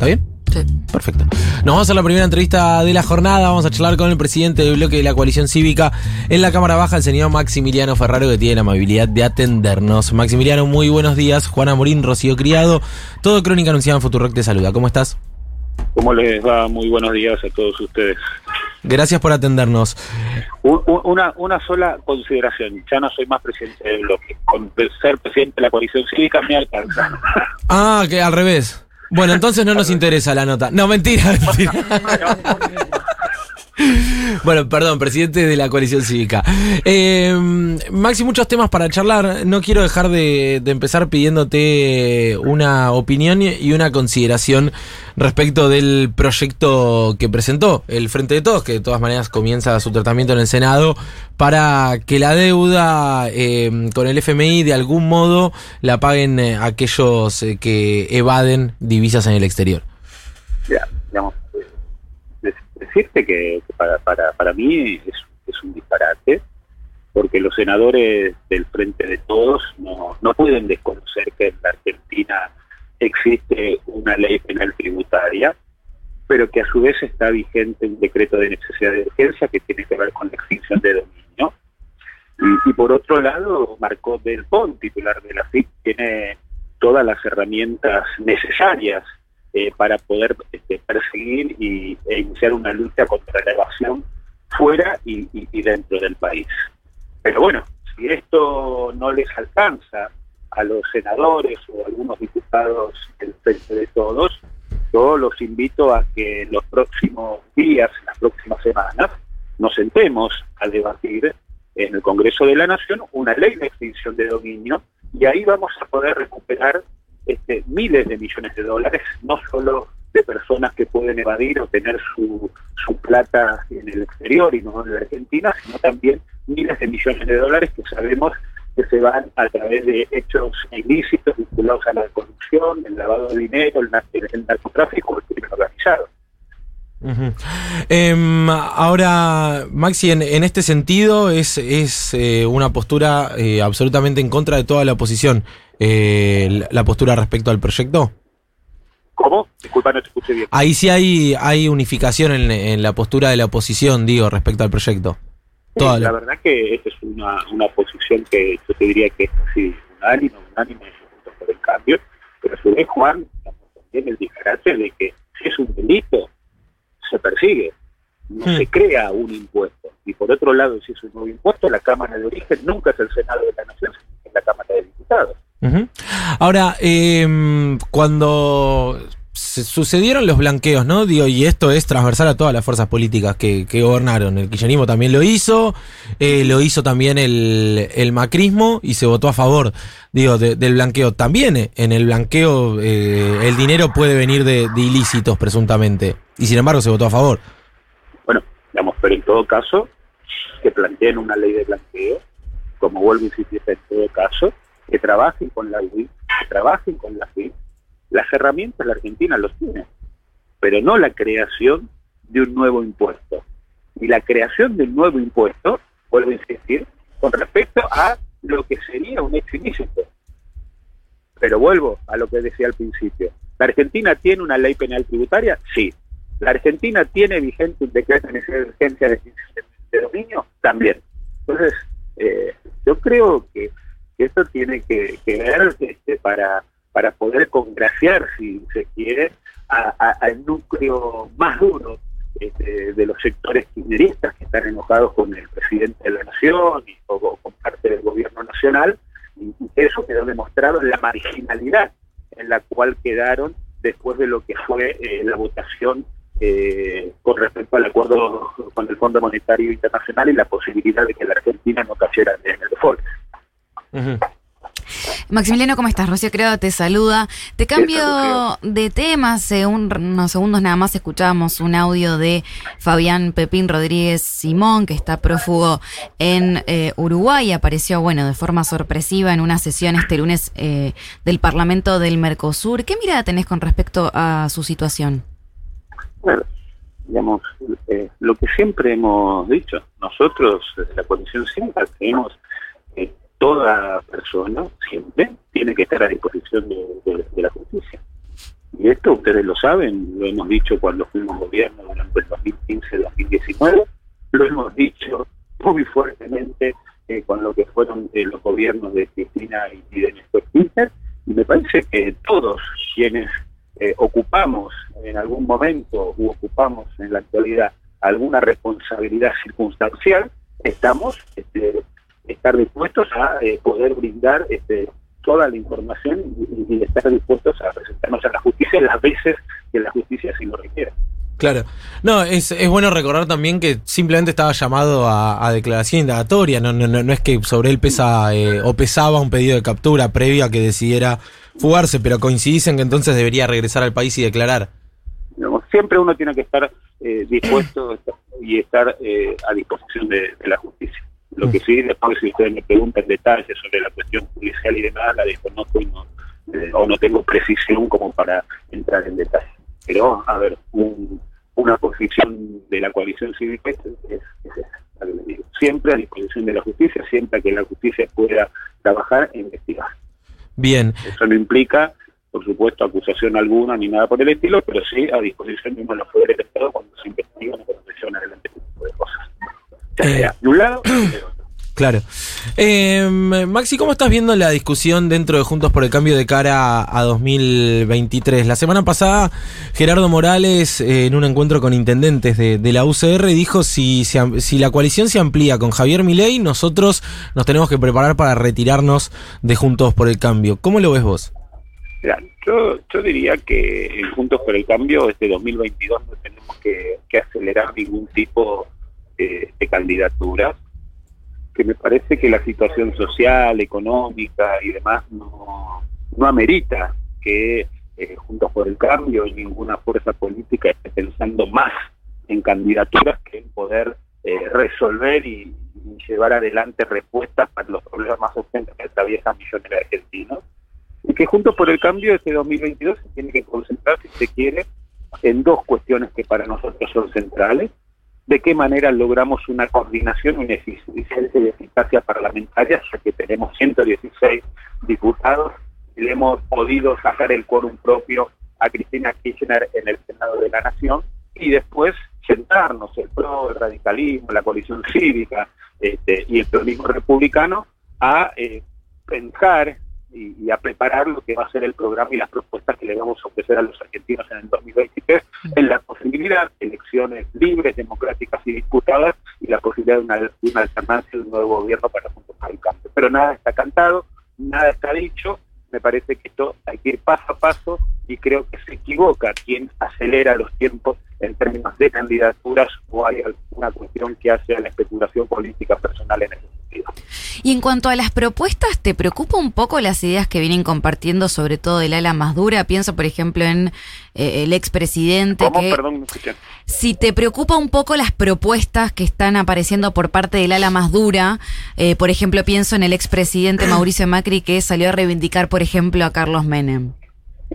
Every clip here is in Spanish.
¿Está bien? Sí. Perfecto. Nos vamos a la primera entrevista de la jornada. Vamos a charlar con el presidente del bloque de la coalición cívica en la Cámara Baja, el señor Maximiliano Ferraro, que tiene la amabilidad de atendernos. Maximiliano, muy buenos días. Juana Morín, Rocío Criado. Todo Crónica Anunciada en Futurock te saluda. ¿Cómo estás? ¿Cómo les va? Muy buenos días a todos ustedes. Gracias por atendernos. Un- un- Una, una sola consideración. Ya no soy más presidente del bloque. Con ser presidente de la coalición cívica me alcanza. Ah, que al revés. Bueno, entonces no nos interesa la nota. No, mentira, mentira. Bueno, perdón, presidente de la coalición cívica. Eh, Maxi, muchos temas para charlar. No quiero dejar de, de empezar pidiéndote una opinión y una consideración respecto del proyecto que presentó el Frente de Todos, que de todas maneras comienza su tratamiento en el Senado, para que la deuda eh, con el FMI de algún modo la paguen eh, aquellos eh, que evaden divisas en el exterior. Ya, digamos, eh, de- decirte que, que para, para, para mí es, es un disparate, porque los senadores del Frente de Todos no, no pueden desconocer que en la Argentina existe una ley penal tributaria, pero que a su vez está vigente un decreto de necesidad de urgencia que tiene que ver con la extinción de dominio. Y, y por otro lado, Marcó del Pont, titular de la FIP, tiene todas las herramientas necesarias eh, para poder este, perseguir y, e iniciar una lucha contra la evasión fuera y, y- y dentro del país. Pero bueno, si esto no les alcanza a los senadores o a algunos diputados del Frente de Todos, yo los invito a que en los próximos días, en las próximas semanas, nos sentemos a debatir en el Congreso de la Nación una ley de extinción de dominio y ahí vamos a poder recuperar miles de millones de dólares, no solo de personas que pueden evadir o tener su, su plata en el exterior y no en la Argentina, sino también miles de millones de dólares que sabemos que se van a través de hechos ilícitos vinculados a la corrupción, el lavado de dinero, el, nar- el narcotráfico el crimen organizado. Em, ahora, Maxi, en, en este sentido es, es eh, una postura eh, absolutamente en contra de toda la oposición. Eh, la- postura respecto al proyecto. ¿Cómo? Disculpa, no te escuché bien. Ahí sí hay, hay unificación en, en la postura de la oposición, digo, respecto al proyecto. Sí, la- la verdad que esta es una, una posición que yo te diría que es así, unánime, unánime Juntos por el cambio, pero a su vez, Juan, también el disparate de que si es un delito, se persigue, no Hmm. se crea un impuesto. Y por otro lado, si es un nuevo impuesto, la Cámara de Origen nunca es el Senado de la Nación, sino que es la Cámara de Diputados. Ujú. Ahora, em, cuando se sucedieron los blanqueos, ¿no? Digo, y esto es transversal a todas las fuerzas políticas que, que gobernaron. El kirchnerismo también lo hizo, eh, lo hizo también el, el macrismo y se votó a favor, digo, de- del blanqueo. También eh, en el blanqueo eh, el dinero puede venir de, de ilícitos, presuntamente. Y sin embargo se votó a favor. Bueno, digamos, pero en todo caso, que planteen una ley de blanqueo, como vuelvo a insistir en todo caso, que trabajen con la UI, que trabajen con la FIP. Las herramientas la Argentina los tiene, pero no la creación de un nuevo impuesto. Y la creación de un nuevo impuesto, vuelvo a insistir, con respecto a lo que sería un hecho ilícito. Pero vuelvo a lo que decía al principio. ¿La Argentina tiene una ley penal tributaria? Sí. ¿La Argentina tiene vigente un decreto de urgencia de, de dominio? También. Entonces, eh, yo creo que, esto tiene que, ver este, para, para poder congraciar, si se quiere, a- al núcleo más duro este, de los sectores kirchneristas que están enojados con el presidente de la nación y, o, con parte del gobierno nacional, y, y eso quedó demostrado en la marginalidad en la cual quedaron después de lo que fue eh, la votación eh, con respecto al acuerdo con el Fondo Monetario Internacional y la posibilidad de que la Argentina no cayera en el default. Maximiliano, ¿cómo estás? Rocío Creado te saluda. Te cambio de tema. Hace un- unos segundos nada más escuchábamos un audio de Fabián Pepín Rodríguez Simón, que está prófugo en eh, Uruguay. Apareció, bueno, de forma sorpresiva en una sesión este lunes eh, del Parlamento del Mercosur. ¿Qué mirada tenés con respecto a su situación? Bueno, digamos, eh, lo que siempre hemos dicho, nosotros la Cívica creemos que toda persona siempre tiene que estar a disposición de, la justicia. Y esto ustedes lo saben, lo hemos dicho cuando fuimos gobierno durante el 2015-2019, lo hemos dicho muy fuertemente eh, con lo que fueron eh, los gobiernos de Cristina y, de Néstor Kirchner, y me parece que todos quienes eh, ocupamos en algún momento u ocupamos en la actualidad alguna responsabilidad circunstancial, estamos este, estar dispuestos a poder brindar este, toda la información y, estar dispuestos a presentarnos a la justicia las veces que la justicia así lo requiera. Claro. No, es, es bueno recordar también que simplemente estaba llamado a, declaración indagatoria, no, no, no, es que sobre él pesa eh, o pesaba un pedido de captura previo a que decidiera fugarse, pero coincidís en que entonces debería regresar al país y declarar. siempre uno tiene que estar eh, dispuesto y estar eh, a disposición de la justicia. Lo que sí, después si ustedes me preguntan detalles sobre la cuestión judicial y demás, la desconozco y no, eh, o no tengo precisión como para entrar en detalle. Pero, a ver, una posición de la coalición cívica es, es, esa, Siempre a disposición de la justicia, siempre que la justicia pueda trabajar e investigar. Bien. Eso no implica, por supuesto, acusación alguna ni nada por el estilo, pero sí a disposición de los poderes del Estado cuando se investigan o cuando se llevan adelante este tipo de cosas. Eh, de un lado Claro. Eh, Maxi, ¿cómo estás viendo la discusión dentro de Juntos por el Cambio de cara a 2023? La semana pasada, Gerardo Morales, eh, en un encuentro con intendentes de, la UCR, dijo si, si, la coalición se amplía con Javier Milei, nosotros nos tenemos que preparar para retirarnos de Juntos por el Cambio. ¿Cómo lo ves vos? yo, yo diría que en Juntos por el Cambio, este 2022, no tenemos que, que acelerar ningún tipo de, candidatura, que me parece que la situación social, económica y demás no, no amerita que eh, Juntos por el Cambio ninguna fuerza política esté pensando más en candidaturas que en poder eh, resolver y, llevar adelante respuestas para los problemas más urgentes de esta vieja millonera argentina. Y que Juntos por el Cambio este 2022 se tiene que concentrar, si se quiere, en dos cuestiones que para nosotros son centrales de qué manera logramos una coordinación, una eficiencia y eficacia parlamentaria, ya que tenemos 116 diputados y le hemos podido sacar el quórum propio a Cristina Kirchner en el Senado de la Nación y después sentarnos el PRO, el radicalismo, la coalición cívica este, y el peronismo republicano a eh, pensar y, a preparar lo que va a ser el programa y las propuestas que le vamos a ofrecer a los argentinos en el 2023 en la posibilidad de elecciones libres, democráticas y disputadas y la posibilidad de una, una alternancia de un nuevo gobierno para juntos el cambio. Pero nada está cantado, nada está dicho, me parece que esto hay que ir paso a paso y creo que se equivoca quien acelera los tiempos en términos de candidaturas o hay alguna cuestión que hace a la especulación política personal en sentido. Y en cuanto a las propuestas, ¿te preocupa un poco las ideas que vienen compartiendo, sobre todo del ala más dura? Pienso, por ejemplo, en eh, el expresidente. Que, Perdón, Si te preocupa un poco las propuestas que están apareciendo por parte del ala más dura, eh, por ejemplo, pienso en el expresidente Mauricio Macri que salió a reivindicar, por ejemplo, a Carlos Menem.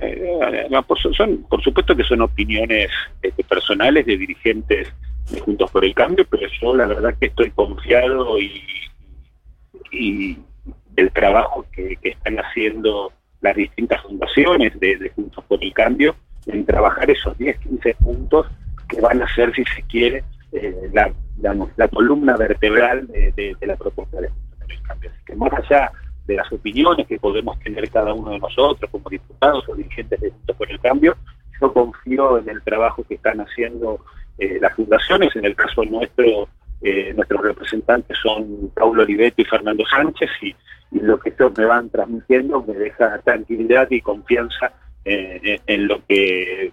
Eh, por, son, por supuesto que son opiniones este, personales de dirigentes de Juntos por el Cambio, pero yo la verdad que estoy confiado y, y el trabajo que, están haciendo las distintas fundaciones de, Juntos por el Cambio en trabajar esos 10, 15 puntos que van a ser, si se quiere, eh, la, la, columna vertebral de, la propuesta de Juntos por el Cambio. Así que más allá de las opiniones que podemos tener cada uno de nosotros como diputados o dirigentes de Juntos por el Cambio, yo confío en el trabajo que están haciendo eh, las fundaciones, en el caso nuestro, eh, nuestros representantes son Paulo Oliveto y Fernando Sánchez, y, lo que ellos me van transmitiendo me deja tranquilidad y confianza eh, en lo que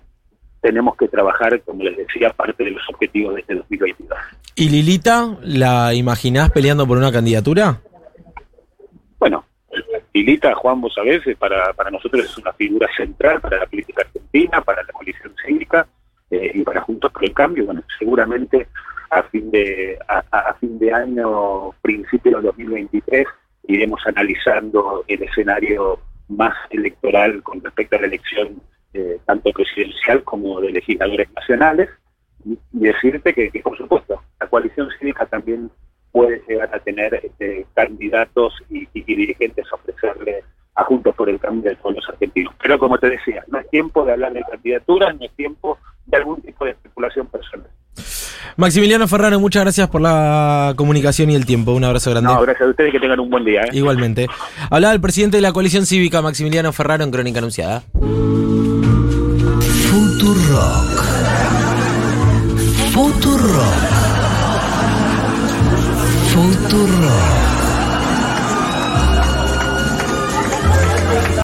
tenemos que trabajar, como les decía, parte de los objetivos de este 2022. ¿Y Lilita, la imaginás peleando por una candidatura? Bueno, Lilita, Juan, vos sabés, para, para nosotros es una figura central para la política argentina, para la coalición cívica eh, y para Juntos por el Cambio. Bueno, seguramente a fin de a, fin de año, principio de 2023, iremos analizando el escenario más electoral con respecto a la elección eh, tanto presidencial como de legisladores nacionales y, decirte que, por supuesto, la coalición cívica también puede llegar a tener este, candidatos y, dirigentes a ofrecerle a Juntos por el Cambio de todos los argentinos. Pero como te decía, no es tiempo de hablar de candidaturas, ni es tiempo de algún tipo de especulación personal. Maximiliano Ferraro, muchas gracias por la comunicación y el tiempo. Un abrazo grande. No, gracias a ustedes que tengan un buen día. ¿eh? Igualmente. Hablaba el presidente de la coalición cívica, Maximiliano Ferraro, en Crónica Anunciada. Futurock. Futurock. Futurock.